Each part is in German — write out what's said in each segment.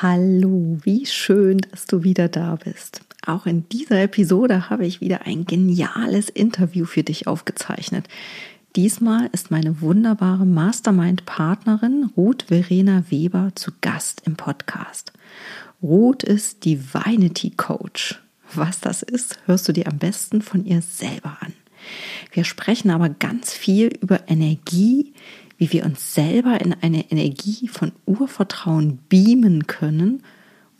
Hallo, wie schön, dass du wieder da bist. Auch in dieser Episode habe ich wieder ein geniales Interview für dich aufgezeichnet. Diesmal ist meine wunderbare Mastermind-Partnerin Ruth Verena Weber zu Gast im Podcast. Ruth ist Divinity Coach. Was das ist, hörst du dir am besten von ihr selber an. Wir sprechen aber ganz viel über Energie, wie wir uns selber in eine Energie von Urvertrauen beamen können.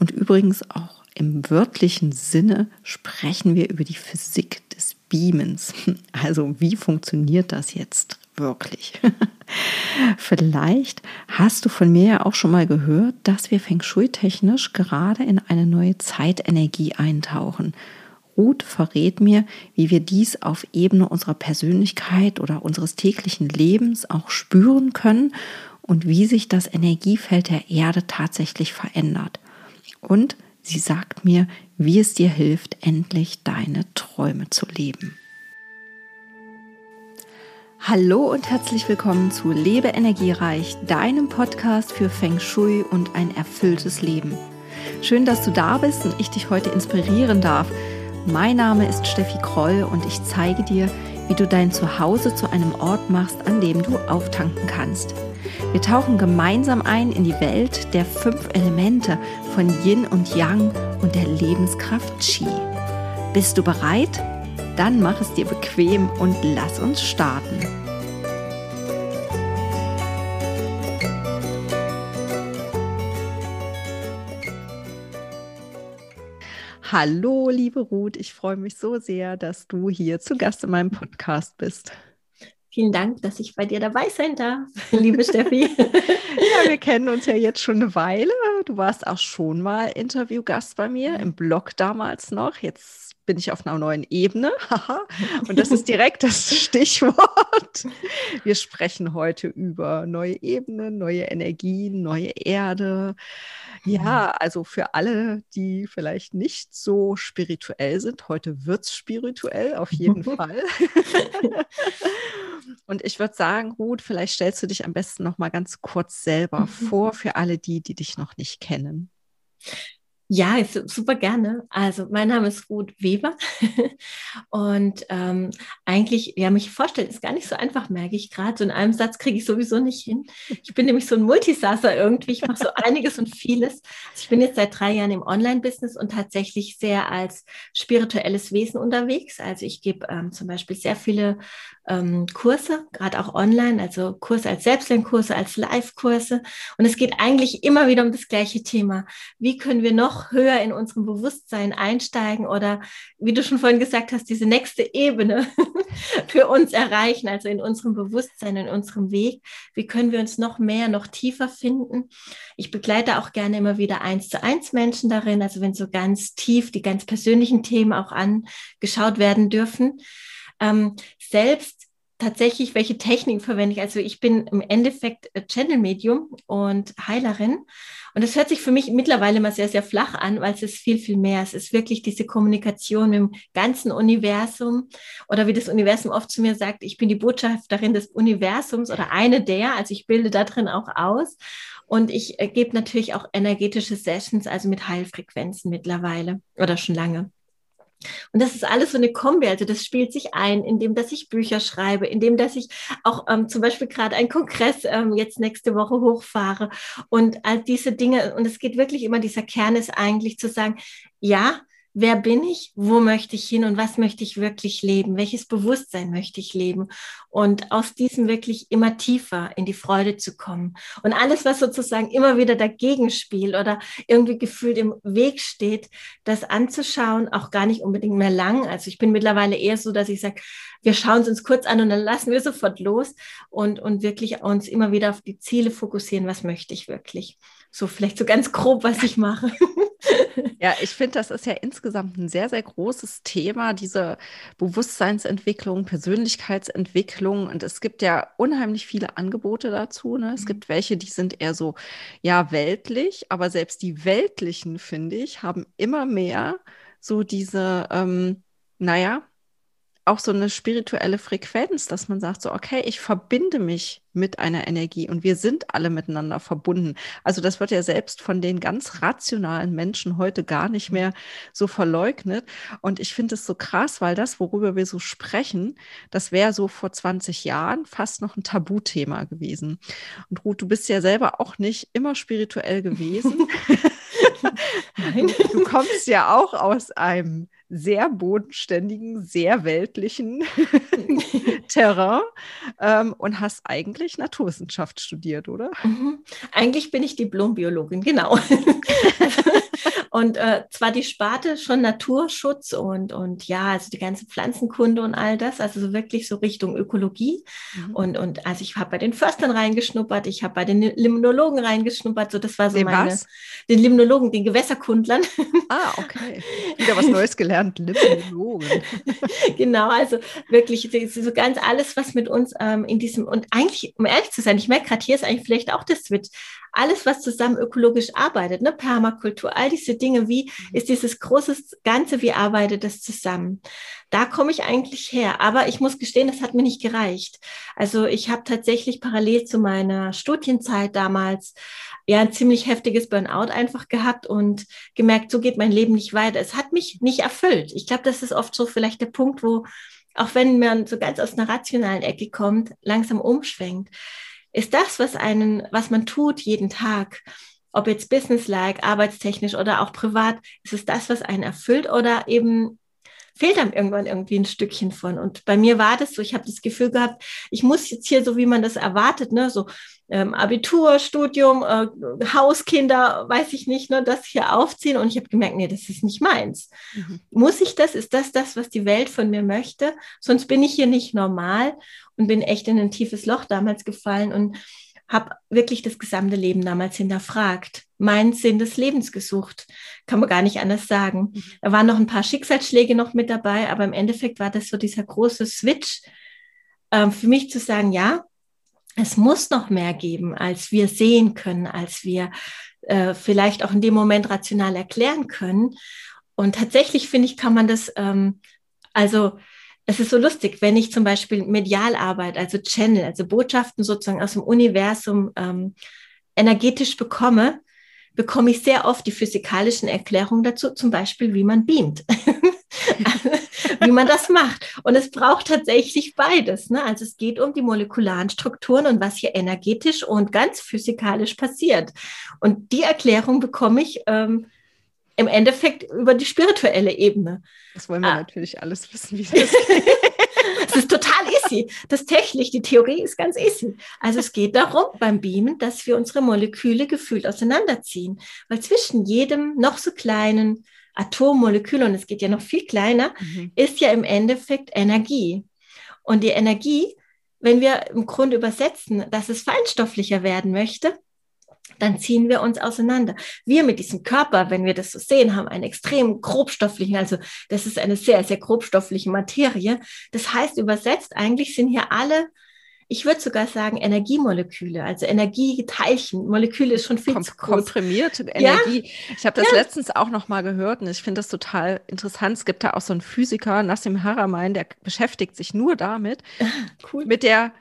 Und übrigens auch im wörtlichen Sinne sprechen wir über die Physik des Beamens. Also wie funktioniert das jetzt wirklich? Vielleicht hast du von mir ja auch schon mal gehört, dass wir Feng Shui technisch gerade in eine neue Zeitenergie eintauchen Ruth verrät mir, wie wir dies auf Ebene unserer Persönlichkeit oder unseres täglichen Lebens auch spüren können und wie sich das Energiefeld der Erde tatsächlich verändert. Und sie sagt mir, wie es dir hilft, endlich deine Träume zu leben. Hallo und herzlich willkommen zu Lebe Energiereich, deinem Podcast für Feng Shui und ein erfülltes Leben. Schön, dass du da bist und ich dich heute inspirieren darf mein Name ist Steffi Kroll und ich zeige dir, wie du dein Zuhause zu einem Ort machst, an dem du auftanken kannst. Wir tauchen gemeinsam ein in die Welt der fünf Elemente von Yin und Yang und der Lebenskraft Qi. Bist du bereit? Dann mach es dir bequem und lass uns starten. Hallo, liebe Ruth, ich freue mich so sehr, dass du hier zu Gast in meinem Podcast bist. Vielen Dank, dass ich bei dir dabei sein darf, liebe Steffi. ja, wir kennen uns ja jetzt schon eine Weile. Du warst auch schon mal Interviewgast bei mir im Blog damals noch. Jetzt bin ich auf einer neuen Ebene. Und das ist direkt das Stichwort. Wir sprechen heute über neue Ebenen, neue Energien, neue Erde, ja, also für alle, die vielleicht nicht so spirituell sind, heute wird es spirituell, auf jeden Fall. Und ich würde sagen, Ruth, vielleicht stellst du dich am besten noch mal ganz kurz selber mhm. vor für alle die, die dich noch nicht kennen. Ja, super gerne. Also mein Name ist Ruth Weber und ähm, eigentlich, ja, mich vorstellen ist gar nicht so einfach, merke ich gerade. So in einem Satz kriege ich sowieso nicht hin. Ich bin nämlich so ein Multisasser irgendwie. Ich mache so einiges und vieles. Also ich bin jetzt seit drei Jahren im Online-Business und tatsächlich sehr als spirituelles Wesen unterwegs. Also ich gebe ähm, zum Beispiel sehr viele ähm, Kurse, gerade auch online, also Kurse als Selbstlernkurse, als Live-Kurse. Und es geht eigentlich immer wieder um das gleiche Thema. Wie können wir noch höher in unserem Bewusstsein einsteigen oder, wie du schon vorhin gesagt hast, diese nächste Ebene für uns erreichen, also in unserem Bewusstsein, in unserem Weg? Wie können wir uns noch mehr, noch tiefer finden? Ich begleite auch gerne immer wieder eins zu eins Menschen darin, also wenn so ganz tief die ganz persönlichen Themen auch angeschaut werden dürfen ähm, selbst tatsächlich, welche Techniken verwende ich. Also ich bin im Endeffekt Channel-Medium und Heilerin. Und das hört sich für mich mittlerweile mal sehr, sehr flach an, weil es ist viel, viel mehr. Es ist wirklich diese Kommunikation mit dem ganzen Universum. Oder wie das Universum oft zu mir sagt, ich bin die Botschafterin des Universums oder eine der. Also ich bilde da drin auch aus. Und ich äh, gebe natürlich auch energetische Sessions, also mit Heilfrequenzen mittlerweile oder schon lange. Und das ist alles so eine Kombi, also das spielt sich ein, indem dass ich Bücher schreibe, indem dass ich auch ähm, zum Beispiel gerade einen Kongress ähm, jetzt nächste Woche hochfahre und all diese Dinge. Und es geht wirklich immer, dieser Kern ist eigentlich zu sagen, ja, wer bin ich, wo möchte ich hin und was möchte ich wirklich leben, welches Bewusstsein möchte ich leben und aus diesem wirklich immer tiefer in die Freude zu kommen. Und alles, was sozusagen immer wieder dagegen spielt oder irgendwie gefühlt im Weg steht, das anzuschauen, auch gar nicht unbedingt mehr lang. Also ich bin mittlerweile eher so, dass ich sage, wir schauen es uns kurz an und dann lassen wir sofort los und, und wirklich uns immer wieder auf die Ziele fokussieren, was möchte ich wirklich. So vielleicht so ganz grob, was ich mache. Ja, ich finde, das ist ja insgesamt ein sehr, sehr großes Thema, diese Bewusstseinsentwicklung, Persönlichkeitsentwicklung. Und es gibt ja unheimlich viele Angebote dazu. Ne? Es mhm. gibt welche, die sind eher so, ja, weltlich, aber selbst die weltlichen, finde ich, haben immer mehr so diese, ähm, naja, auch so eine spirituelle Frequenz, dass man sagt, so, okay, ich verbinde mich mit einer Energie und wir sind alle miteinander verbunden. Also das wird ja selbst von den ganz rationalen Menschen heute gar nicht mehr so verleugnet. Und ich finde es so krass, weil das, worüber wir so sprechen, das wäre so vor 20 Jahren fast noch ein Tabuthema gewesen. Und Ruth, du bist ja selber auch nicht immer spirituell gewesen. du kommst ja auch aus einem sehr bodenständigen, sehr weltlichen Terrain ähm, und hast eigentlich Naturwissenschaft studiert, oder? Mhm. Eigentlich bin ich Diplombiologin, genau. und äh, zwar die Sparte schon Naturschutz und, und ja, also die ganze Pflanzenkunde und all das, also so wirklich so Richtung Ökologie. Mhm. Und, und also ich habe bei den Förstern reingeschnuppert, ich habe bei den Limnologen reingeschnuppert, so das war so den meine, was? den Limnologen, den Gewässerkundlern. Ah, okay. Wieder was Neues gelernt, Limnologen. genau, also wirklich so ganz alles, was mit uns ähm, in diesem, und eigentlich, um ehrlich zu sein, ich merke gerade, hier ist eigentlich vielleicht auch der Switch alles, was zusammen ökologisch arbeitet, ne, Permakultur, all diese Dinge, wie mhm. ist dieses große Ganze, wie arbeitet das zusammen? Da komme ich eigentlich her. Aber ich muss gestehen, das hat mir nicht gereicht. Also ich habe tatsächlich parallel zu meiner Studienzeit damals ja ein ziemlich heftiges Burnout einfach gehabt und gemerkt, so geht mein Leben nicht weiter. Es hat mich nicht erfüllt. Ich glaube, das ist oft so vielleicht der Punkt, wo auch wenn man so ganz aus einer rationalen Ecke kommt, langsam umschwenkt ist das, was einen, was man tut jeden Tag, ob jetzt businesslike, arbeitstechnisch oder auch privat, ist es das, was einen erfüllt oder eben fehlt einem irgendwann irgendwie ein Stückchen von. Und bei mir war das so, ich habe das Gefühl gehabt, ich muss jetzt hier, so wie man das erwartet, ne, so ähm, Abitur, Studium, äh, Hauskinder, weiß ich nicht, ne, das hier aufziehen. Und ich habe gemerkt, nee, das ist nicht meins. Mhm. Muss ich das? Ist das das, was die Welt von mir möchte? Sonst bin ich hier nicht normal und bin echt in ein tiefes Loch damals gefallen und habe wirklich das gesamte Leben damals hinterfragt, meinen Sinn des Lebens gesucht. Kann man gar nicht anders sagen. Mhm. Da waren noch ein paar Schicksalsschläge noch mit dabei, aber im Endeffekt war das so dieser große Switch äh, für mich zu sagen, ja, es muss noch mehr geben, als wir sehen können, als wir äh, vielleicht auch in dem Moment rational erklären können. Und tatsächlich finde ich, kann man das, ähm, also es ist so lustig, wenn ich zum Beispiel medial arbeite, also Channel, also Botschaften sozusagen aus dem Universum ähm, energetisch bekomme, bekomme ich sehr oft die physikalischen Erklärungen dazu, zum Beispiel, wie man beamt. wie man das macht. Und es braucht tatsächlich beides. Ne? Also es geht um die molekularen Strukturen und was hier energetisch und ganz physikalisch passiert. Und die Erklärung bekomme ich ähm, im Endeffekt über die spirituelle Ebene. Das wollen wir ah. natürlich alles wissen, wie das. Es ist total easy. Das technisch, die Theorie ist ganz easy. Also es geht darum beim Beamen, dass wir unsere Moleküle gefühlt auseinanderziehen. Weil zwischen jedem noch so kleinen Atommolekül, und es geht ja noch viel kleiner, mhm. ist ja im Endeffekt Energie. Und die Energie, wenn wir im Grunde übersetzen, dass es feinstofflicher werden möchte, dann ziehen wir uns auseinander. Wir mit diesem Körper, wenn wir das so sehen, haben einen extrem grobstofflichen, also das ist eine sehr, sehr grobstoffliche Materie. Das heißt, übersetzt eigentlich sind hier alle ich würde sogar sagen Energiemoleküle, also Energieteilchen. Moleküle ist schon viel Kom zu groß. Komprimierte Energie. Ja? Ich habe das ja. letztens auch noch mal gehört und ich finde das total interessant. Es gibt da auch so einen Physiker, Nassim Haramein, der beschäftigt sich nur damit, cool. mit der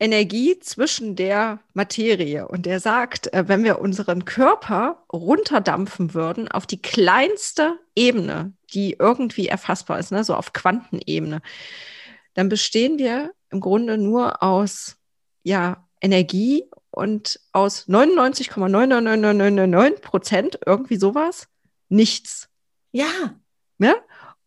Energie zwischen der Materie. Und der sagt, äh, wenn wir unseren Körper runterdampfen würden auf die kleinste Ebene, die irgendwie erfassbar ist, ne, so auf Quantenebene, dann bestehen wir im Grunde nur aus ja, Energie und aus 99,99999 Prozent irgendwie sowas nichts. Ja. Ne?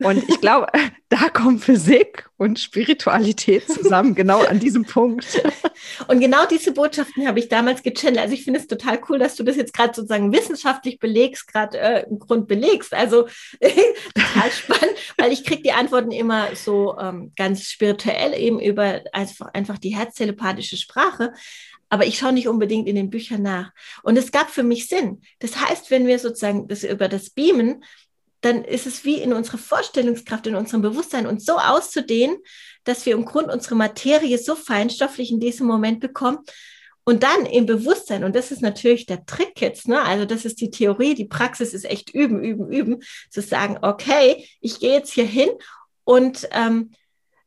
Und ich glaube, da kommen Physik und Spiritualität zusammen, genau an diesem Punkt. Und genau diese Botschaften habe ich damals gechannelt. Also ich finde es total cool, dass du das jetzt gerade sozusagen wissenschaftlich belegst, gerade äh, im Grund belegst. Also total spannend, weil ich kriege die Antworten immer so ähm, ganz spirituell eben über einfach, einfach die herztelepathische Sprache aber ich schaue nicht unbedingt in den Büchern nach. Und es gab für mich Sinn. Das heißt, wenn wir sozusagen das über das Beamen dann ist es wie in unserer Vorstellungskraft, in unserem Bewusstsein uns so auszudehnen, dass wir im Grund unsere Materie so feinstofflich in diesem Moment bekommen. Und dann im Bewusstsein, und das ist natürlich der Trick jetzt, ne? also das ist die Theorie, die Praxis ist echt üben, üben, üben, zu sagen, okay, ich gehe jetzt hier hin und ähm,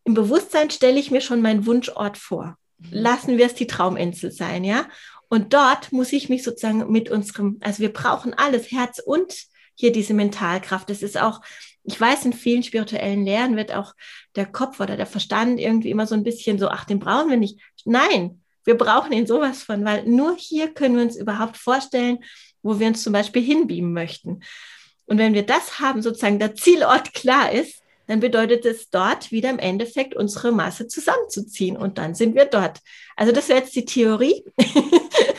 im Bewusstsein stelle ich mir schon meinen Wunschort vor. Mhm. Lassen wir es die Trauminsel sein, ja? Und dort muss ich mich sozusagen mit unserem, also wir brauchen alles, Herz und hier diese Mentalkraft. Das ist auch, ich weiß, in vielen spirituellen Lehren wird auch der Kopf oder der Verstand irgendwie immer so ein bisschen so, ach, den brauchen wir nicht. Nein, wir brauchen ihn sowas von, weil nur hier können wir uns überhaupt vorstellen, wo wir uns zum Beispiel hinbeamen möchten. Und wenn wir das haben, sozusagen der Zielort klar ist, dann bedeutet es dort wieder im Endeffekt unsere Masse zusammenzuziehen und dann sind wir dort. Also das wäre jetzt die Theorie.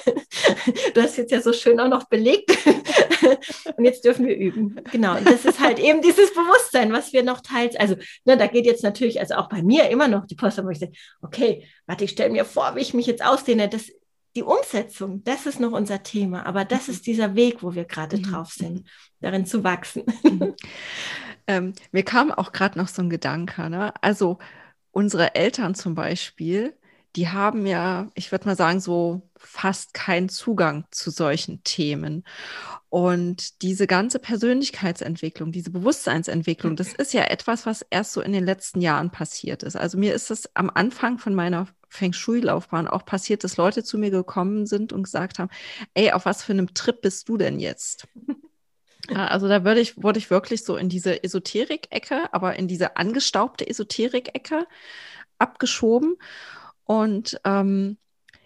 du hast jetzt ja so schön auch noch belegt und jetzt dürfen wir üben. Genau, und das ist halt eben dieses Bewusstsein, was wir noch teils, also ne, da geht jetzt natürlich, also auch bei mir immer noch die Post, wo ich sage, okay, warte, ich stelle mir vor, wie ich mich jetzt ausdehne. Das, die Umsetzung, das ist noch unser Thema, aber das ist dieser Weg, wo wir gerade mhm. drauf sind, darin zu wachsen. Mhm. Ähm, mir kam auch gerade noch so ein Gedanke. Ne? Also unsere Eltern zum Beispiel, die haben ja, ich würde mal sagen, so fast keinen Zugang zu solchen Themen. Und diese ganze Persönlichkeitsentwicklung, diese Bewusstseinsentwicklung, das ist ja etwas, was erst so in den letzten Jahren passiert ist. Also mir ist es am Anfang von meiner Feng Shui-Laufbahn auch passiert, dass Leute zu mir gekommen sind und gesagt haben, ey, auf was für einem Trip bist du denn jetzt? Also da würde ich, wurde ich wirklich so in diese Esoterik-Ecke, aber in diese angestaubte Esoterik-Ecke abgeschoben. Und ähm,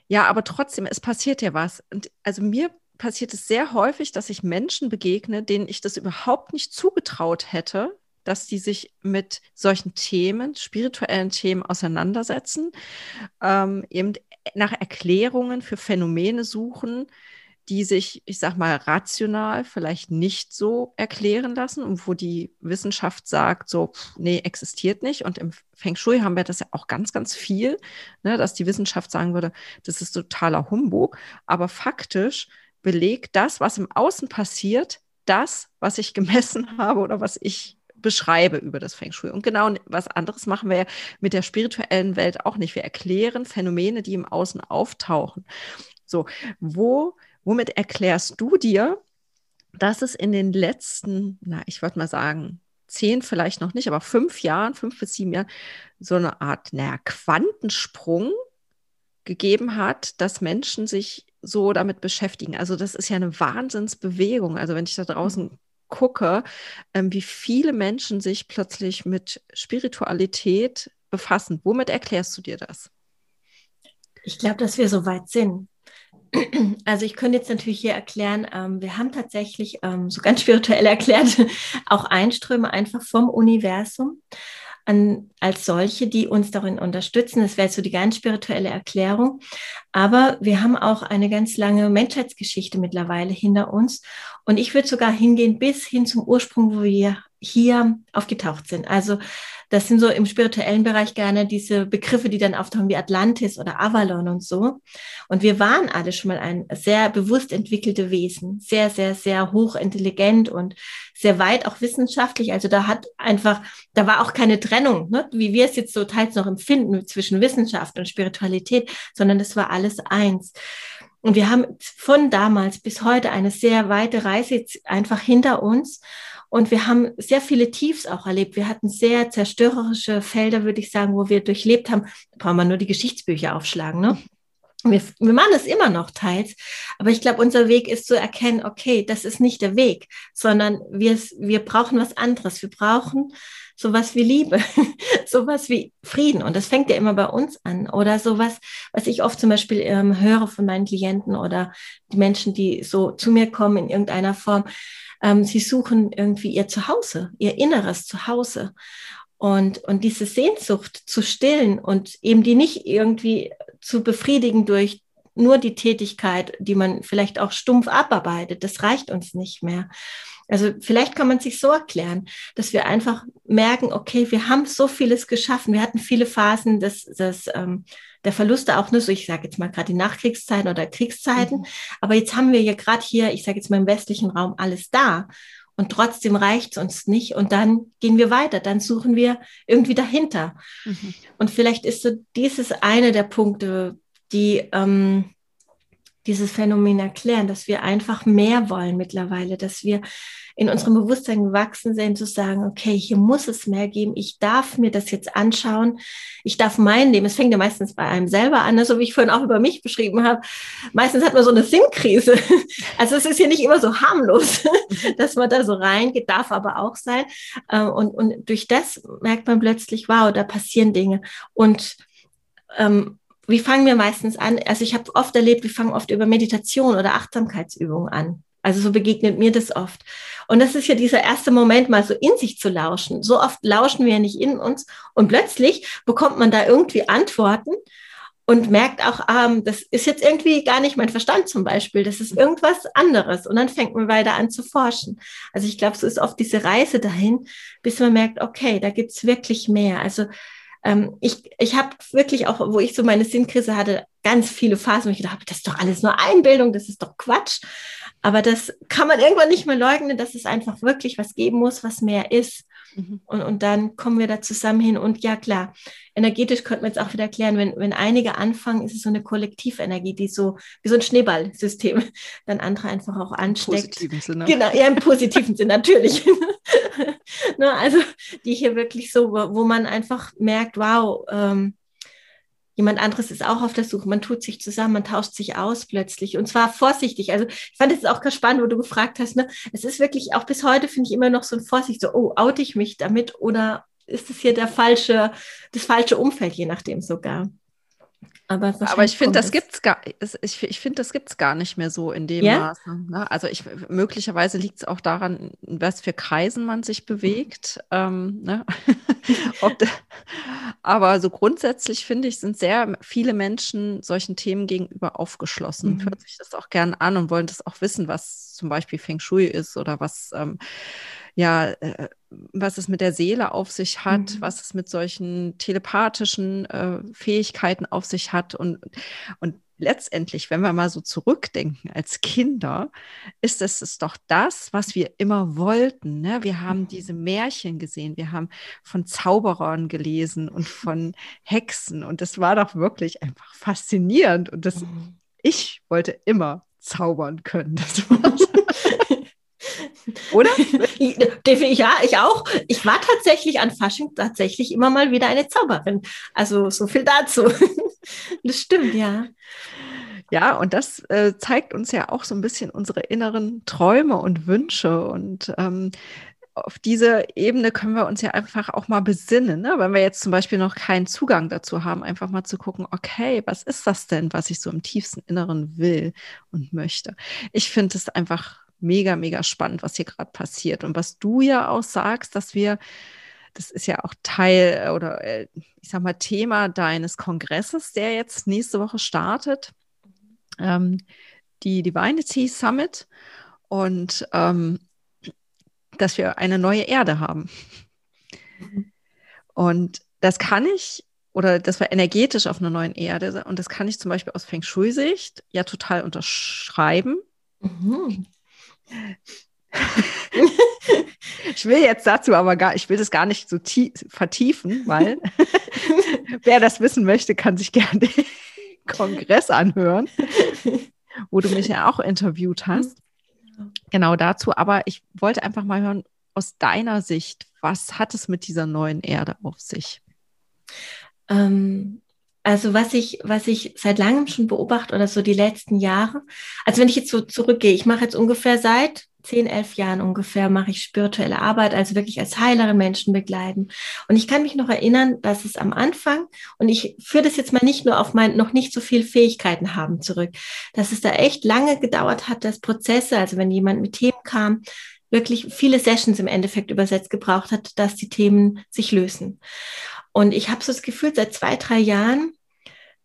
ja, aber trotzdem, es passiert ja was. Und also mir passiert es sehr häufig, dass ich Menschen begegne, denen ich das überhaupt nicht zugetraut hätte, dass die sich mit solchen Themen, spirituellen Themen auseinandersetzen, ähm, eben nach Erklärungen für Phänomene suchen, die sich, ich sag mal, rational vielleicht nicht so erklären lassen und wo die Wissenschaft sagt, so, nee, existiert nicht. Und im Feng Shui haben wir das ja auch ganz, ganz viel, ne, dass die Wissenschaft sagen würde, das ist totaler Humbug. Aber faktisch belegt das, was im Außen passiert, das, was ich gemessen habe oder was ich beschreibe über das Feng Shui. Und genau was anderes machen wir ja mit der spirituellen Welt auch nicht. Wir erklären Phänomene, die im Außen auftauchen. So, wo Womit erklärst du dir, dass es in den letzten, na, ich würde mal sagen, zehn vielleicht noch nicht, aber fünf Jahren, fünf bis sieben Jahren, so eine Art, naja, Quantensprung gegeben hat, dass Menschen sich so damit beschäftigen. Also das ist ja eine Wahnsinnsbewegung. Also wenn ich da draußen mhm. gucke, ähm, wie viele Menschen sich plötzlich mit Spiritualität befassen. Womit erklärst du dir das? Ich glaube, dass wir so weit sind. Also ich könnte jetzt natürlich hier erklären, ähm, wir haben tatsächlich ähm, so ganz spirituell erklärt auch Einströme einfach vom Universum an, als solche, die uns darin unterstützen. Das wäre so die ganz spirituelle Erklärung. Aber wir haben auch eine ganz lange Menschheitsgeschichte mittlerweile hinter uns. Und ich würde sogar hingehen bis hin zum Ursprung, wo wir hier aufgetaucht sind. Also das sind so im spirituellen Bereich gerne diese Begriffe, die dann auftauchen wie Atlantis oder Avalon und so. Und wir waren alle schon mal ein sehr bewusst entwickelte Wesen, sehr, sehr, sehr hochintelligent und sehr weit auch wissenschaftlich. Also da hat einfach, da war auch keine Trennung, ne? wie wir es jetzt so teils noch empfinden zwischen Wissenschaft und Spiritualität, sondern das war alles eins. Und wir haben von damals bis heute eine sehr weite Reise einfach hinter uns. Und wir haben sehr viele Tiefs auch erlebt. Wir hatten sehr zerstörerische Felder, würde ich sagen, wo wir durchlebt haben. Da brauchen wir nur die Geschichtsbücher aufschlagen. Ne? Wir, wir machen es immer noch teils, aber ich glaube, unser Weg ist zu erkennen, okay, das ist nicht der Weg, sondern wir, wir brauchen was anderes. Wir brauchen sowas wie Liebe, sowas wie Frieden. Und das fängt ja immer bei uns an. Oder sowas, was ich oft zum Beispiel ähm, höre von meinen Klienten oder die Menschen, die so zu mir kommen in irgendeiner Form. Ähm, sie suchen irgendwie ihr Zuhause, ihr inneres Zuhause. Und, und diese Sehnsucht zu stillen und eben die nicht irgendwie zu befriedigen durch nur die Tätigkeit, die man vielleicht auch stumpf abarbeitet, das reicht uns nicht mehr. Also vielleicht kann man sich so erklären, dass wir einfach merken, okay, wir haben so vieles geschaffen. Wir hatten viele Phasen des, des ähm, der Verluste auch nur so, ich sage jetzt mal gerade die Nachkriegszeiten oder Kriegszeiten. Mhm. Aber jetzt haben wir ja gerade hier, ich sage jetzt mal im westlichen Raum, alles da. Und trotzdem reicht es uns nicht. Und dann gehen wir weiter. Dann suchen wir irgendwie dahinter. Mhm. Und vielleicht ist so dieses eine der Punkte, die, ähm, dieses Phänomen erklären, dass wir einfach mehr wollen mittlerweile, dass wir in unserem Bewusstsein gewachsen sind, zu sagen, okay, hier muss es mehr geben, ich darf mir das jetzt anschauen, ich darf mein Leben, es fängt ja meistens bei einem selber an, ne, so wie ich vorhin auch über mich beschrieben habe, meistens hat man so eine Sinnkrise, also es ist ja nicht immer so harmlos, dass man da so reingeht, darf aber auch sein. Äh, und, und durch das merkt man plötzlich, wow, da passieren Dinge. Und ähm, wie fangen wir meistens an? Also ich habe oft erlebt, wir fangen oft über Meditation oder Achtsamkeitsübungen an. Also so begegnet mir das oft. Und das ist ja dieser erste Moment, mal so in sich zu lauschen. So oft lauschen wir ja nicht in uns. Und plötzlich bekommt man da irgendwie Antworten und merkt auch, ähm, das ist jetzt irgendwie gar nicht mein Verstand zum Beispiel, das ist irgendwas anderes. Und dann fängt man weiter an zu forschen. Also ich glaube, so ist oft diese Reise dahin, bis man merkt, okay, da gibt's wirklich mehr. Also ähm, ich, ich habe wirklich auch, wo ich so meine Sinnkrise hatte, ganz viele Phasen, wo ich gedacht habe, das ist doch alles nur Einbildung, das ist doch Quatsch. Aber das kann man irgendwann nicht mehr leugnen, dass es einfach wirklich was geben muss, was mehr ist. Mhm. Und, und dann kommen wir da zusammen hin. Und ja, klar, energetisch könnte man jetzt auch wieder erklären, wenn, wenn einige anfangen, ist es so eine Kollektivenergie, die so wie so ein Schneeballsystem dann andere einfach auch ansteckt. Im positiven Sinne. Genau, ja, im positiven Sinne, natürlich. ne, also die hier wirklich so, wo man einfach merkt, wow, ähm, jemand anderes ist auch auf der Suche. Man tut sich zusammen, man tauscht sich aus plötzlich und zwar vorsichtig. Also ich fand es auch ganz spannend, wo du gefragt hast. Ne? Es ist wirklich auch bis heute finde ich immer noch so ein Vorsicht, so oh, oute ich mich damit oder ist es hier der falsche, das falsche Umfeld, je nachdem sogar. Aber, Aber ich finde, das gibt's gar, ich, ich finde, das gibt's gar nicht mehr so in dem yeah? Maße. Ne? Also ich, möglicherweise liegt es auch daran, in was für Kreisen man sich bewegt. Ähm, ne? de, aber so grundsätzlich finde ich, sind sehr viele Menschen solchen Themen gegenüber aufgeschlossen. Mhm. Hört sich das auch gern an und wollen das auch wissen, was zum Beispiel Feng Shui ist oder was ähm, ja, äh, was es mit der Seele auf sich hat, mhm. was es mit solchen telepathischen äh, Fähigkeiten auf sich hat und, und letztendlich, wenn wir mal so zurückdenken als Kinder, ist es, es doch das, was wir immer wollten. Ne? Wir haben mhm. diese Märchen gesehen, wir haben von Zauberern gelesen und von Hexen und das war doch wirklich einfach faszinierend und das, mhm. ich wollte immer zaubern können. Das war oder? ja, ich auch. Ich war tatsächlich an Fasching tatsächlich immer mal wieder eine Zauberin. Also so viel dazu. Das stimmt, ja. Ja, und das äh, zeigt uns ja auch so ein bisschen unsere inneren Träume und Wünsche. Und ähm, auf diese Ebene können wir uns ja einfach auch mal besinnen, ne? wenn wir jetzt zum Beispiel noch keinen Zugang dazu haben, einfach mal zu gucken, okay, was ist das denn, was ich so im tiefsten Inneren will und möchte. Ich finde es einfach mega, mega spannend, was hier gerade passiert. Und was du ja auch sagst, dass wir, das ist ja auch Teil äh, oder äh, ich sag mal Thema deines Kongresses, der jetzt nächste Woche startet, ähm, die Divinity Summit. Und ähm, dass wir eine neue Erde haben. Und das kann ich, oder dass wir energetisch auf einer neuen Erde, und das kann ich zum Beispiel aus Feng Shui-Sicht ja total unterschreiben. Mhm. Ich will jetzt dazu aber gar, ich will das gar nicht so vertiefen, weil wer das wissen möchte, kann sich gerne den Kongress anhören, wo du mich ja auch interviewt hast. Genau dazu. Aber ich wollte einfach mal hören, aus deiner Sicht, was hat es mit dieser neuen Erde auf sich? Ähm, also was ich, was ich seit langem schon beobachte oder so die letzten Jahre, also wenn ich jetzt so zurückgehe, ich mache jetzt ungefähr seit zehn, elf Jahren ungefähr mache ich spirituelle Arbeit, also wirklich als Heilerin Menschen begleiten. Und ich kann mich noch erinnern, dass es am Anfang, und ich führe das jetzt mal nicht nur auf mein noch nicht so viel Fähigkeiten haben zurück, dass es da echt lange gedauert hat, dass Prozesse, also wenn jemand mit Themen kam, wirklich viele Sessions im Endeffekt übersetzt gebraucht hat, dass die Themen sich lösen. Und ich habe so das Gefühl, seit zwei, drei Jahren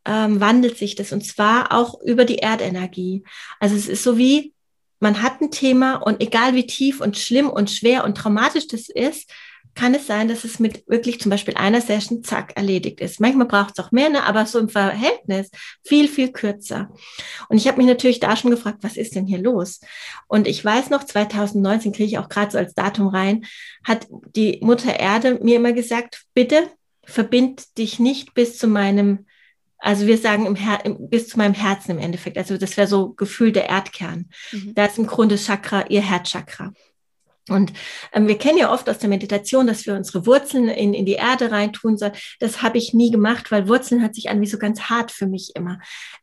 ähm, wandelt sich das und zwar auch über die Erdenergie. Also es ist so wie, man hat ein Thema und egal wie tief und schlimm und schwer und traumatisch das ist, kann es sein, dass es mit wirklich zum Beispiel einer Session zack erledigt ist. Manchmal braucht es auch mehr, ne? aber so im Verhältnis viel, viel kürzer. Und ich habe mich natürlich da schon gefragt, was ist denn hier los? Und ich weiß noch, 2019 kriege ich auch gerade so als Datum rein, hat die Mutter Erde mir immer gesagt, bitte verbind dich nicht bis zu meinem Also wir sagen im Her bis zu meinem Herzen im Endeffekt. Also das wäre so Gefühl der Erdkern. Mhm. Da ist im Grunde Chakra ihr Herzchakra. Und ähm, wir kennen ja oft aus der Meditation, dass wir unsere Wurzeln in, in die Erde reintun sollen. Das habe ich nie gemacht, weil Wurzeln hört sich an wie so ganz hart für mich immer.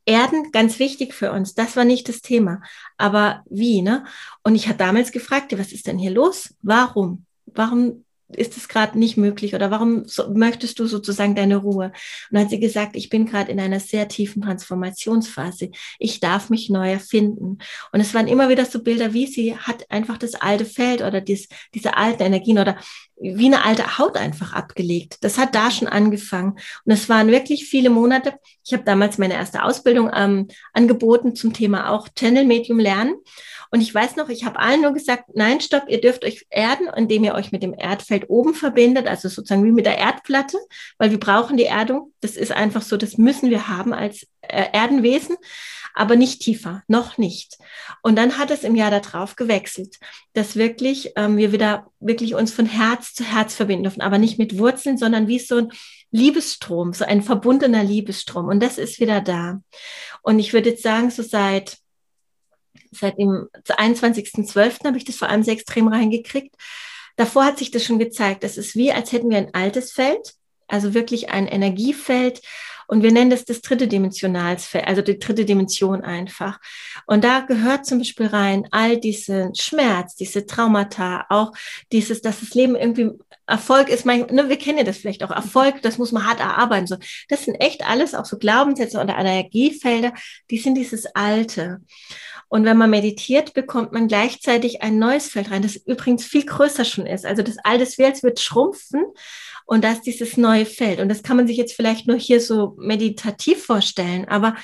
Erden, ganz wichtig für uns. Das war nicht das Thema. Aber wie, ne? Und ich habe damals gefragt, was ist denn hier los? Warum? Warum ist es gerade nicht möglich oder warum so, möchtest du sozusagen deine Ruhe? Und dann hat sie gesagt, ich bin gerade in einer sehr tiefen Transformationsphase. Ich darf mich neu erfinden. Und es waren immer wieder so Bilder, wie sie hat einfach das alte Feld oder dies, diese alten Energien oder wie eine alte Haut einfach abgelegt. Das hat da schon angefangen. Und es waren wirklich viele Monate. Ich habe damals meine erste Ausbildung ähm, angeboten zum Thema auch Channel Medium lernen. Und ich weiß noch, ich habe allen nur gesagt, nein, stopp, ihr dürft euch erden, indem ihr euch mit dem Erdfeld oben verbindet, also sozusagen wie mit der Erdplatte, weil wir brauchen die Erdung. Das ist einfach so, das müssen wir haben als äh, Erdenwesen aber nicht tiefer, noch nicht. Und dann hat es im Jahr darauf gewechselt, dass wirklich ähm, wir wieder wirklich uns von Herz zu Herz verbinden dürfen, aber nicht mit Wurzeln, sondern wie so ein Liebesstrom, so ein verbundener Liebesstrom. Und das ist wieder da. Und ich würde jetzt sagen, so seit seit dem 21.12. habe ich das vor allem sehr extrem reingekriegt. Davor hat sich das schon gezeigt. Es ist wie, als hätten wir ein altes Feld, also wirklich ein Energiefeld. Und wir nennen das das dritte Dimensionalsfeld, also die dritte Dimension einfach. Und da gehört zum Beispiel rein all diese Schmerz, diese Traumata, auch dieses, dass das Leben irgendwie Erfolg ist, mein, ne, wir kennen ja das vielleicht auch, Erfolg, das muss man hart erarbeiten. So. Das sind echt alles auch so Glaubenssätze oder Energiefelder, die sind dieses Alte. Und wenn man meditiert, bekommt man gleichzeitig ein neues Feld rein, das übrigens viel größer schon ist. Also das alte wird schrumpfen und da ist dieses neue Feld. Und das kann man sich jetzt vielleicht nur hier so meditativ vorstellen, aber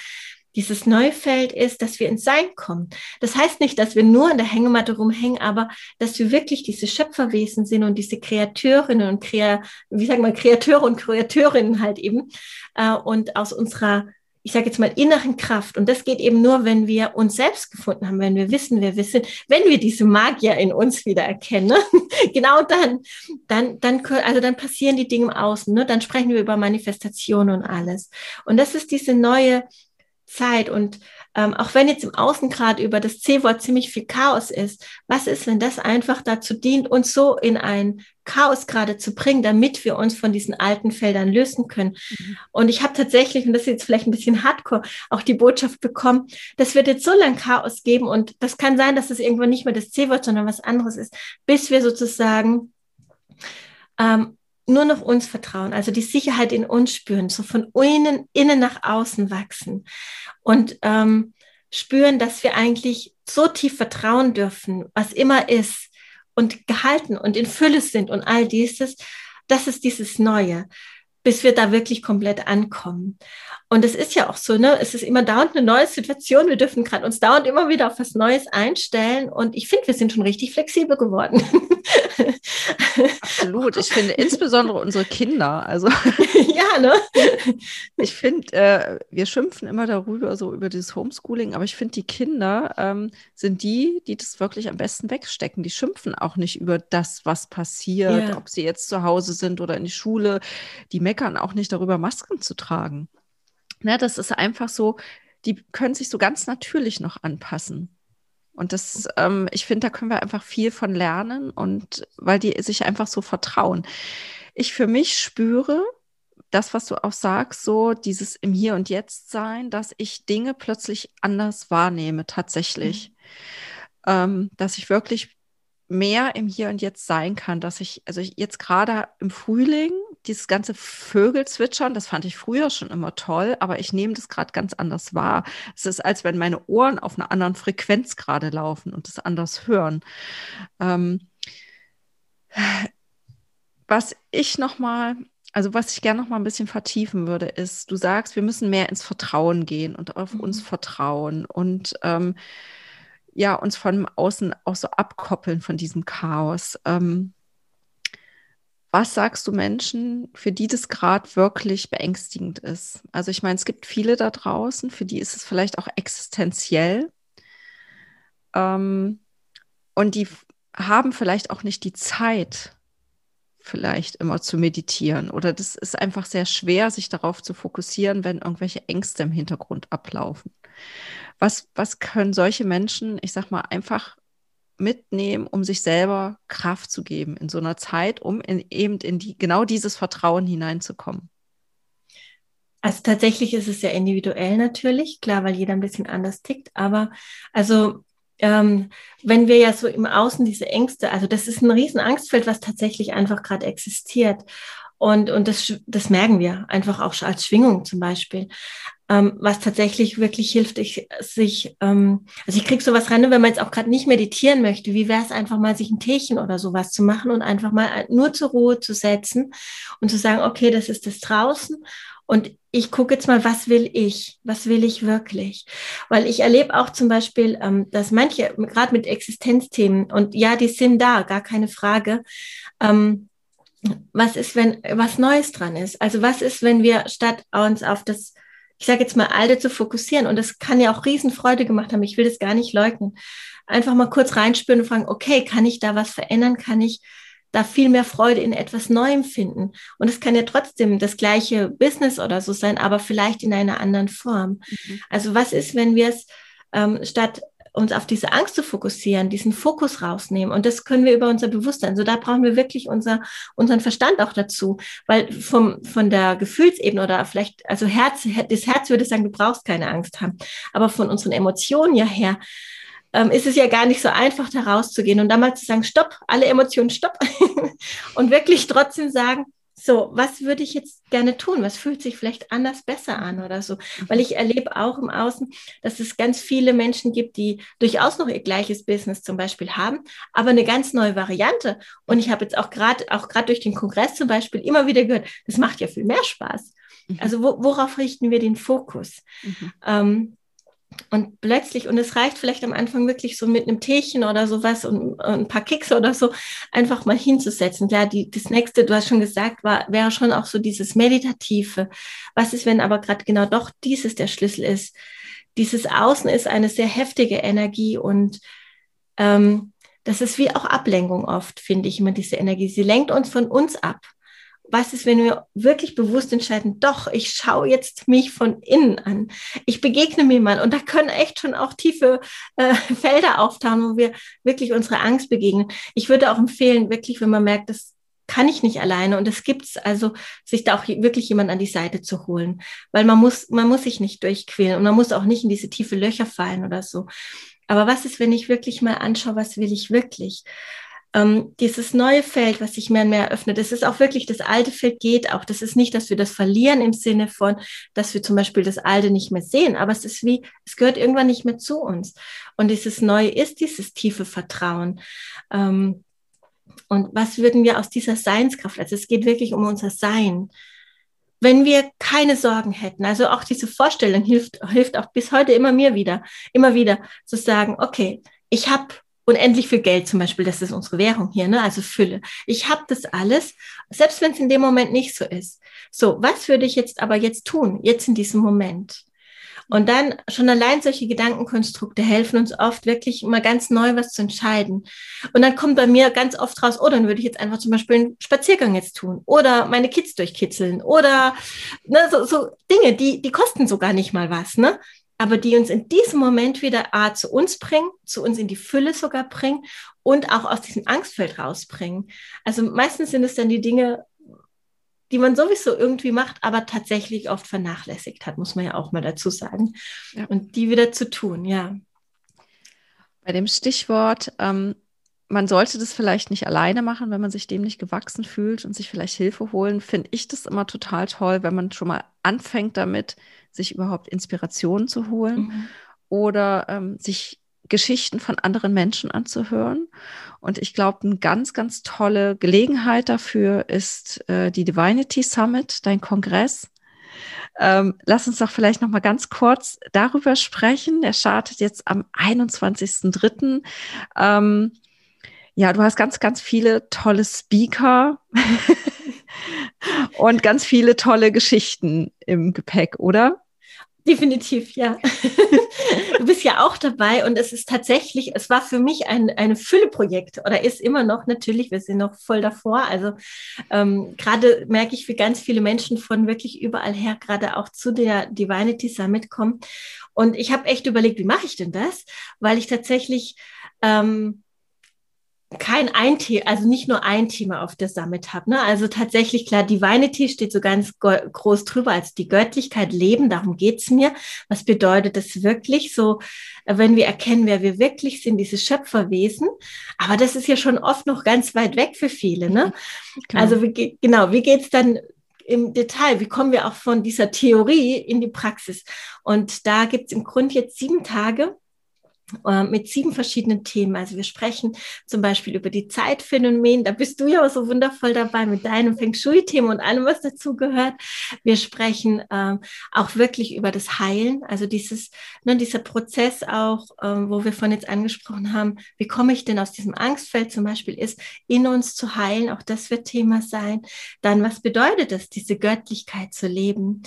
dieses neue Feld ist, dass wir ins Sein kommen. Das heißt nicht, dass wir nur in der Hängematte rumhängen, aber dass wir wirklich diese Schöpferwesen sind und diese Kreateurinnen und Krea, wie sagen wir, Kreateure und Kreateurinnen halt eben äh, und aus unserer ich sage jetzt mal, inneren Kraft. Und das geht eben nur, wenn wir uns selbst gefunden haben, wenn wir wissen, wer wir sind, wenn wir diese Magier in uns wieder erkennen. genau dann, dann, dann, also dann passieren die Dinge im Außen. Ne? Dann sprechen wir über Manifestation und alles. Und das ist diese neue Zeit. Und ähm, auch wenn jetzt im Außen gerade über das C-Wort ziemlich viel Chaos ist, was ist, wenn das einfach dazu dient, uns so in ein Chaos gerade zu bringen, damit wir uns von diesen alten Feldern lösen können? Mhm. Und ich habe tatsächlich, und das ist jetzt vielleicht ein bisschen hardcore, auch die Botschaft bekommen, das wird jetzt so lang Chaos geben und das kann sein, dass es irgendwann nicht mehr das C-Wort, sondern was anderes ist, bis wir sozusagen ähm, nur noch uns vertrauen, also die Sicherheit in uns spüren, so von innen, innen nach außen wachsen und ähm, spüren, dass wir eigentlich so tief vertrauen dürfen, was immer ist und gehalten und in Fülle sind und all dieses, das ist dieses Neue bis wir da wirklich komplett ankommen. Und es ist ja auch so, ne? Es ist immer dauernd eine neue Situation. Wir dürfen gerade uns dauernd immer wieder auf was Neues einstellen. Und ich finde, wir sind schon richtig flexibel geworden. Absolut. Ich finde insbesondere unsere Kinder. Also ja, ne? Ich finde, äh, wir schimpfen immer darüber, so über dieses Homeschooling, aber ich finde, die Kinder ähm, sind die, die das wirklich am besten wegstecken. Die schimpfen auch nicht über das, was passiert, ja. ob sie jetzt zu Hause sind oder in die Schule. Die meckern auch nicht darüber, Masken zu tragen. Ne, das ist einfach so, die können sich so ganz natürlich noch anpassen. Und das, ähm, ich finde, da können wir einfach viel von lernen und weil die sich einfach so vertrauen. Ich für mich spüre, das, was du auch sagst, so dieses im Hier und Jetzt sein, dass ich Dinge plötzlich anders wahrnehme, tatsächlich. Mhm. Ähm, dass ich wirklich mehr im Hier und Jetzt sein kann, dass ich, also ich jetzt gerade im Frühling, dieses ganze Vögelzwitschern, das fand ich früher schon immer toll, aber ich nehme das gerade ganz anders wahr. Es ist, als wenn meine Ohren auf einer anderen Frequenz gerade laufen und das anders hören. Ähm, was ich nochmal, also was ich gerne noch mal ein bisschen vertiefen würde, ist, du sagst, wir müssen mehr ins Vertrauen gehen und auf mhm. uns vertrauen und ähm, ja, uns von außen auch so abkoppeln von diesem Chaos. Ähm, was sagst du Menschen, für die das gerade wirklich beängstigend ist? Also ich meine, es gibt viele da draußen, für die ist es vielleicht auch existenziell. Ähm, und die haben vielleicht auch nicht die Zeit, vielleicht immer zu meditieren oder das ist einfach sehr schwer, sich darauf zu fokussieren, wenn irgendwelche Ängste im Hintergrund ablaufen. Was, was können solche Menschen, ich sag mal, einfach mitnehmen, um sich selber Kraft zu geben in so einer Zeit, um in, eben in die, genau dieses Vertrauen hineinzukommen? Also tatsächlich ist es ja individuell natürlich, klar, weil jeder ein bisschen anders tickt, aber also ähm, wenn wir ja so im Außen diese Ängste, also das ist ein riesen Angstfeld, was tatsächlich einfach gerade existiert. Und, und das, das merken wir einfach auch als Schwingung zum Beispiel. Ähm, was tatsächlich wirklich hilft, ich, sich, ähm, also ich krieg sowas rein, wenn man jetzt auch gerade nicht meditieren möchte, wie wäre es einfach mal, sich ein Teechen oder sowas zu machen und einfach mal nur zur Ruhe zu setzen und zu sagen, okay, das ist das draußen und ich gucke jetzt mal, was will ich? Was will ich wirklich? Weil ich erlebe auch zum Beispiel, ähm, dass manche, gerade mit Existenzthemen, und ja, die sind da, gar keine Frage, ähm, was ist, wenn was Neues dran ist? Also was ist, wenn wir statt uns auf das, ich sage jetzt mal, Alte zu fokussieren, und das kann ja auch Riesenfreude gemacht haben, ich will das gar nicht leugnen, einfach mal kurz reinspüren und fragen, okay, kann ich da was verändern? Kann ich da viel mehr Freude in etwas Neuem finden? Und es kann ja trotzdem das gleiche Business oder so sein, aber vielleicht in einer anderen Form. Mhm. Also was ist, wenn wir es ähm, statt uns auf diese Angst zu fokussieren, diesen Fokus rausnehmen. Und das können wir über unser Bewusstsein. So, da brauchen wir wirklich unser, unseren Verstand auch dazu. Weil vom, von der Gefühlsebene oder vielleicht, also Herz, das Herz würde sagen, du brauchst keine Angst haben. Aber von unseren Emotionen ja her, ähm, ist es ja gar nicht so einfach, da rauszugehen und dann mal zu sagen, stopp, alle Emotionen, stopp. und wirklich trotzdem sagen, so, was würde ich jetzt gerne tun? Was fühlt sich vielleicht anders besser an oder so? Weil ich erlebe auch im Außen, dass es ganz viele Menschen gibt, die durchaus noch ihr gleiches Business zum Beispiel haben, aber eine ganz neue Variante. Und ich habe jetzt auch gerade, auch gerade durch den Kongress zum Beispiel immer wieder gehört, das macht ja viel mehr Spaß. Mhm. Also wo, worauf richten wir den Fokus? Mhm. Ähm, und plötzlich, und es reicht vielleicht am Anfang wirklich so mit einem Teechen oder sowas und, und ein paar Kekse oder so, einfach mal hinzusetzen. Klar, die, das nächste, du hast schon gesagt, war, wäre schon auch so dieses Meditative. Was ist, wenn aber gerade genau doch dieses der Schlüssel ist? Dieses Außen ist eine sehr heftige Energie und ähm, das ist wie auch Ablenkung oft, finde ich immer, diese Energie. Sie lenkt uns von uns ab was ist, wenn wir wirklich bewusst entscheiden, doch, ich schaue jetzt mich von innen an. Ich begegne mir mal und da können echt schon auch tiefe äh, Felder auftauchen, wo wir wirklich unsere Angst begegnen. Ich würde auch empfehlen, wirklich, wenn man merkt, das kann ich nicht alleine und es gibt's also, sich da auch wirklich jemand an die Seite zu holen, weil man muss, man muss sich nicht durchquälen und man muss auch nicht in diese tiefe Löcher fallen oder so. Aber was ist, wenn ich wirklich mal anschaue, was will ich wirklich? Ähm, dieses neue Feld, was sich mehr und mehr eröffnet, das ist auch wirklich, das alte Feld geht auch. Das ist nicht, dass wir das verlieren im Sinne von, dass wir zum Beispiel das alte nicht mehr sehen, aber es ist wie, es gehört irgendwann nicht mehr zu uns. Und dieses Neue ist dieses tiefe Vertrauen. Ähm, und was würden wir aus dieser Seinskraft, also es geht wirklich um unser Sein, wenn wir keine Sorgen hätten, also auch diese Vorstellung hilft, hilft auch bis heute immer mir wieder, immer wieder zu sagen, okay, ich habe unendlich viel Geld zum Beispiel, das ist unsere Währung hier, ne? also Fülle. Ich habe das alles, selbst wenn es in dem Moment nicht so ist. So, was würde ich jetzt aber jetzt tun, jetzt in diesem Moment? Und dann schon allein solche Gedankenkonstrukte helfen uns oft wirklich mal ganz neu was zu entscheiden. Und dann kommt bei mir ganz oft raus, oh, dann würde ich jetzt einfach zum Beispiel einen Spaziergang jetzt tun oder meine Kids durchkitzeln oder ne, so, so Dinge, die, die kosten sogar nicht mal was. Ne? Aber die uns in diesem Moment wieder A, zu uns bringen, zu uns in die Fülle sogar bringen und auch aus diesem Angstfeld rausbringen. Also meistens sind es dann die Dinge, die man sowieso irgendwie macht, aber tatsächlich oft vernachlässigt hat, muss man ja auch mal dazu sagen. Ja. Und die wieder zu tun, ja. Bei dem Stichwort, ähm, man sollte das vielleicht nicht alleine machen, wenn man sich dem nicht gewachsen fühlt und sich vielleicht Hilfe holen, finde ich das immer total toll, wenn man schon mal anfängt damit, sich überhaupt Inspirationen zu holen mhm. oder ähm, sich Geschichten von anderen Menschen anzuhören. Und ich glaube, eine ganz, ganz tolle Gelegenheit dafür ist äh, die Divinity Summit, dein Kongress. Ähm, lass uns doch vielleicht noch mal ganz kurz darüber sprechen. Der startet jetzt am 21.03. Ähm, ja, du hast ganz, ganz viele tolle Speaker und ganz viele tolle Geschichten im Gepäck, oder? Definitiv, ja. du bist ja auch dabei und es ist tatsächlich, es war für mich ein eine Fülleprojekt oder ist immer noch natürlich, wir sind noch voll davor. Also ähm, gerade merke ich, wie ganz viele Menschen von wirklich überall her gerade auch zu der Divinity Summit kommen. Und ich habe echt überlegt, wie mache ich denn das? Weil ich tatsächlich ähm, kein ein Thema, also nicht nur ein Thema auf der Summit habe. Ne? Also tatsächlich, klar, Divinity steht so ganz groß drüber als die Göttlichkeit leben, darum geht's mir. Was bedeutet das wirklich? So, äh, wenn wir erkennen, wer wir wirklich sind, diese Schöpferwesen. Aber das ist ja schon oft noch ganz weit weg für viele. Ne? Genau. Also wie, genau, wie geht's dann im Detail, wie kommen wir auch von dieser Theorie in die Praxis? Und da gibt's im Grunde jetzt sieben Tage, äh, mit sieben verschiedenen Themen. Also wir sprechen zum Beispiel über die Zeitphänomen. Da bist du ja so wundervoll dabei mit deinem Feng Shui-Thema und allem, was dazu gehört. Wir sprechen ähm, auch wirklich über das Heilen, also dieses, ne, dieser Prozess auch, ähm, wo wir von jetzt angesprochen haben, wie komme ich denn aus diesem Angstfeld zum Beispiel ist, in uns zu heilen. Auch das wird Thema sein. Dann, was bedeutet es, diese Göttlichkeit zu leben?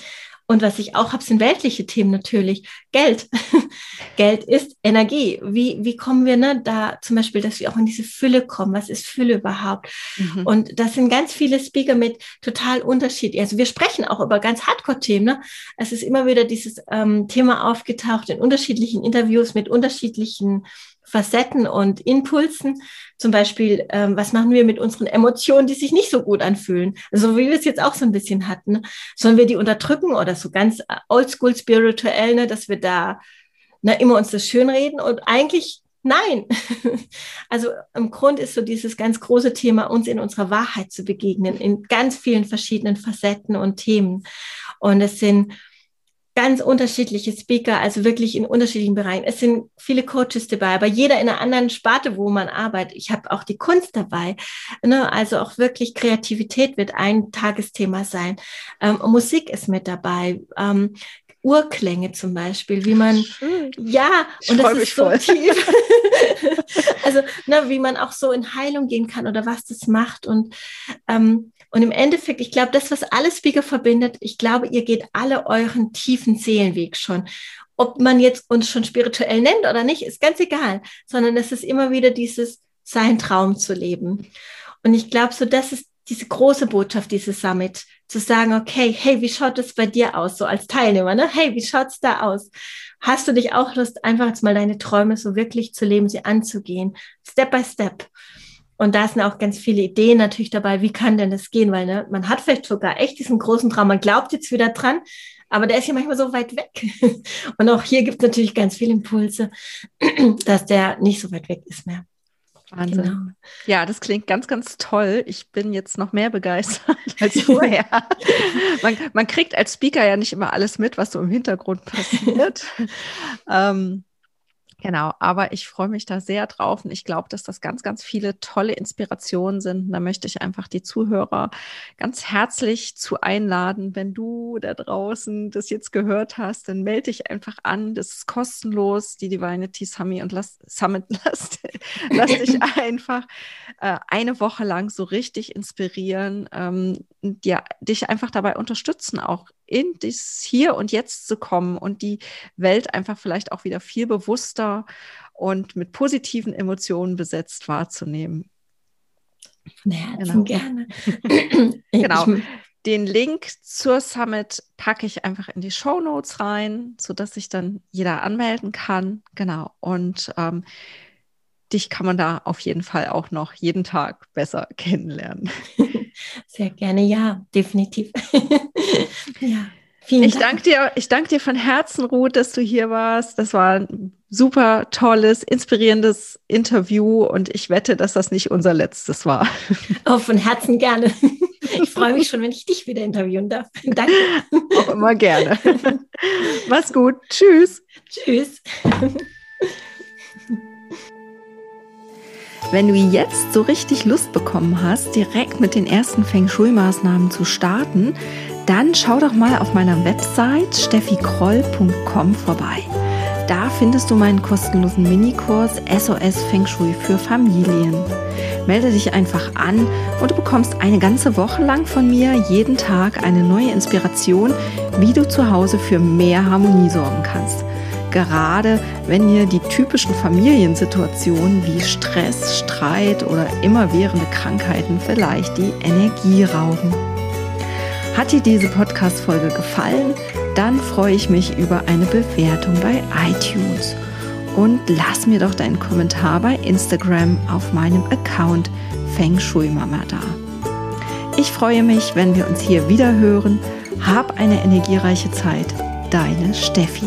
Und was ich auch habe, sind weltliche Themen natürlich. Geld. Geld ist Energie. Wie, wie kommen wir ne, da zum Beispiel, dass wir auch in diese Fülle kommen? Was ist Fülle überhaupt? Mhm. Und das sind ganz viele Speaker mit total unterschiedlich. Also wir sprechen auch über ganz Hardcore-Themen. Ne? Es ist immer wieder dieses ähm, Thema aufgetaucht in unterschiedlichen Interviews mit unterschiedlichen Facetten und Impulsen. Zum Beispiel, ähm, was machen wir mit unseren Emotionen, die sich nicht so gut anfühlen? Also wie wir es jetzt auch so ein bisschen hatten. Sollen wir die unterdrücken oder so ganz äh, oldschool spirituell, ne, dass wir da ne, immer uns das schönreden und eigentlich Nein. Also im Grund ist so dieses ganz große Thema, uns in unserer Wahrheit zu begegnen, in ganz vielen verschiedenen Facetten und Themen. Und es sind ganz unterschiedliche Speaker, also wirklich in unterschiedlichen Bereichen. Es sind viele Coaches dabei, aber jeder in einer anderen Sparte, wo man arbeitet. Ich habe auch die Kunst dabei. Ne? Also auch wirklich Kreativität wird ein Tagesthema sein. Ähm, Musik ist mit dabei. Ähm, Urklänge zum Beispiel, wie man, Schön. ja, und das ist so voll. tief. also, ne, wie man auch so in Heilung gehen kann oder was das macht und, ähm, und im Endeffekt, ich glaube, das, was alle Speaker verbindet, ich glaube, ihr geht alle euren tiefen Seelenweg schon. Ob man jetzt uns schon spirituell nennt oder nicht, ist ganz egal, sondern es ist immer wieder dieses, sein Traum zu leben. Und ich glaube, so das ist diese große Botschaft dieses Summit, zu sagen, okay, hey, wie schaut es bei dir aus, so als Teilnehmer, ne? Hey, wie schaut's da aus? Hast du dich auch Lust, einfach jetzt mal deine Träume so wirklich zu leben, sie anzugehen, Step by Step? Und da sind auch ganz viele Ideen natürlich dabei, wie kann denn das gehen? Weil ne, man hat vielleicht sogar echt diesen großen Traum, man glaubt jetzt wieder dran, aber der ist ja manchmal so weit weg. Und auch hier gibt es natürlich ganz viele Impulse, dass der nicht so weit weg ist mehr. Wahnsinn. Genau. Ja, das klingt ganz, ganz toll. Ich bin jetzt noch mehr begeistert als vorher. man, man, kriegt als Speaker ja nicht immer alles mit, was so im Hintergrund passiert. ähm, Genau, aber ich freue mich da sehr drauf und ich glaube, dass das ganz, ganz viele tolle Inspirationen sind. Da möchte ich einfach die Zuhörer ganz herzlich zu einladen. Wenn du da draußen das jetzt gehört hast, dann melde dich einfach an. Das ist kostenlos, die Divinity Summit und lass, Summit, lass, lass dich einfach äh, eine Woche lang so richtig inspirieren, ähm, dir, dich einfach dabei unterstützen, auch in das Hier und Jetzt zu kommen und die Welt einfach vielleicht auch wieder viel bewusster und mit positiven Emotionen besetzt wahrzunehmen. Von Herzen genau. gerne. genau. Den Link zur Summit packe ich einfach in die Show Notes rein, sodass sich dann jeder anmelden kann. Genau. Und ähm, dich kann man da auf jeden Fall auch noch jeden Tag besser kennenlernen. Sehr gerne, ja, definitiv. ja. Vielen ich danke dir, ich danke dir von Herzen, Ruth, dass du hier warst. Das war ein super tolles, inspirierendes Interview und ich wette, dass das nicht unser letztes war. Oh, von Herzen gerne. Ich freue mich schon, wenn ich dich wieder interviewen darf. Danke. Auch immer gerne. Mach's gut. Tschüss. Tschüss. Wenn du jetzt so richtig Lust bekommen hast, direkt mit den ersten Feng Shui-Maßnahmen zu starten, dann schau doch mal auf meiner Website steffikroll.com vorbei. Da findest du meinen kostenlosen Minikurs SOS Feng Shui für Familien. Melde dich einfach an und du bekommst eine ganze Woche lang von mir jeden Tag eine neue Inspiration, wie du zu Hause für mehr Harmonie sorgen kannst. Gerade wenn dir die typischen Familiensituationen wie Stress, Streit oder immerwährende Krankheiten vielleicht die Energie rauben. Hat dir diese Podcast-Folge gefallen? Dann freue ich mich über eine Bewertung bei iTunes. Und lass mir doch deinen Kommentar bei Instagram auf meinem Account Feng Shui Mama da. Ich freue mich, wenn wir uns hier wieder hören. Hab eine energiereiche Zeit. Deine Steffi.